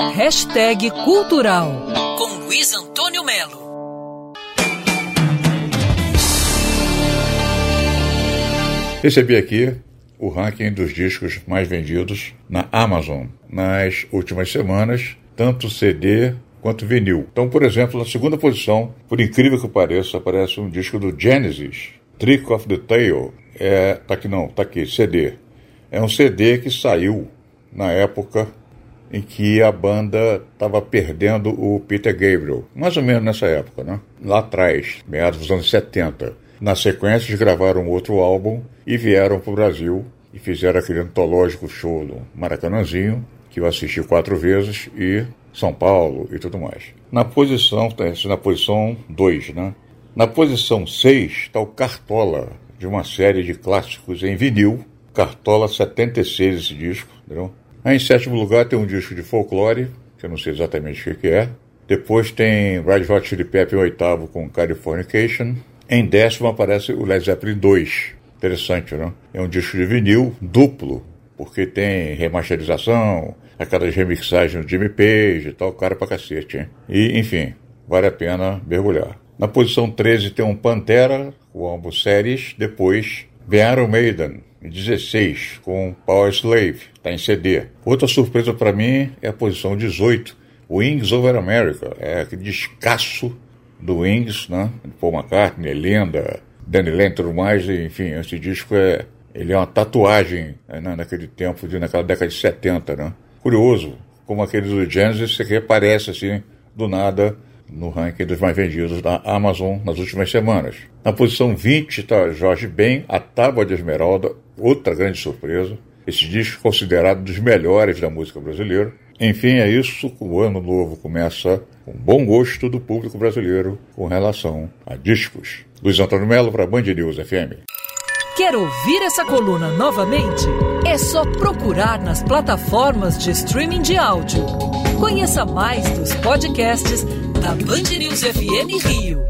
Hashtag Cultural com Luiz Antônio Melo. Recebi aqui o ranking dos discos mais vendidos na Amazon nas últimas semanas, tanto CD quanto vinil. Então, por exemplo, na segunda posição, por incrível que pareça, aparece um disco do Genesis, Trick of the Tail. É, tá aqui não, tá aqui, CD. É um CD que saiu na época em que a banda estava perdendo o Peter Gabriel, mais ou menos nessa época, né? Lá atrás, meados dos anos 70. Na sequência, eles gravaram outro álbum e vieram para o Brasil e fizeram aquele antológico show do Maracanãzinho, que eu assisti quatro vezes, e São Paulo e tudo mais. Na posição, tá, na posição 2, né? Na posição 6 está o Cartola, de uma série de clássicos em vinil. Cartola 76 esse disco, entendeu? Aí, em sétimo lugar tem um disco de folclore, que eu não sei exatamente o que, é. Depois tem Red Hot Chili Pepper em oitavo com Californication. Em décimo aparece o Led Zeppelin 2. Interessante, não? É um disco de vinil duplo, porque tem remasterização, aquelas remixagens do Jimmy Page e tal, cara pra cacete, hein? E, enfim, vale a pena mergulhar. Na posição 13 tem um Pantera, o álbum Séries. Depois vem Iron Maiden, 16, com Power Slave, está em CD. Outra surpresa para mim é a posição 18, Wings Over America. É aquele descasso do Wings, né? Paul McCartney, Linda, Danny Lane tudo mais. Enfim, esse disco é, ele é uma tatuagem né? naquele tempo, de, naquela década de 70, né? Curioso, como aquele do Genesis, que aparece assim, do nada, no ranking dos mais vendidos da Amazon nas últimas semanas. Na posição 20 está Jorge Ben, A Tábua de Esmeralda, outra grande surpresa. Esse disco considerado dos melhores da música brasileira. Enfim, é isso. O ano novo começa com bom gosto do público brasileiro com relação a discos. Luiz Antônio Melo para Band News FM. Quer ouvir essa coluna novamente? É só procurar nas plataformas de streaming de áudio. Conheça mais dos podcasts da Band News FM Rio.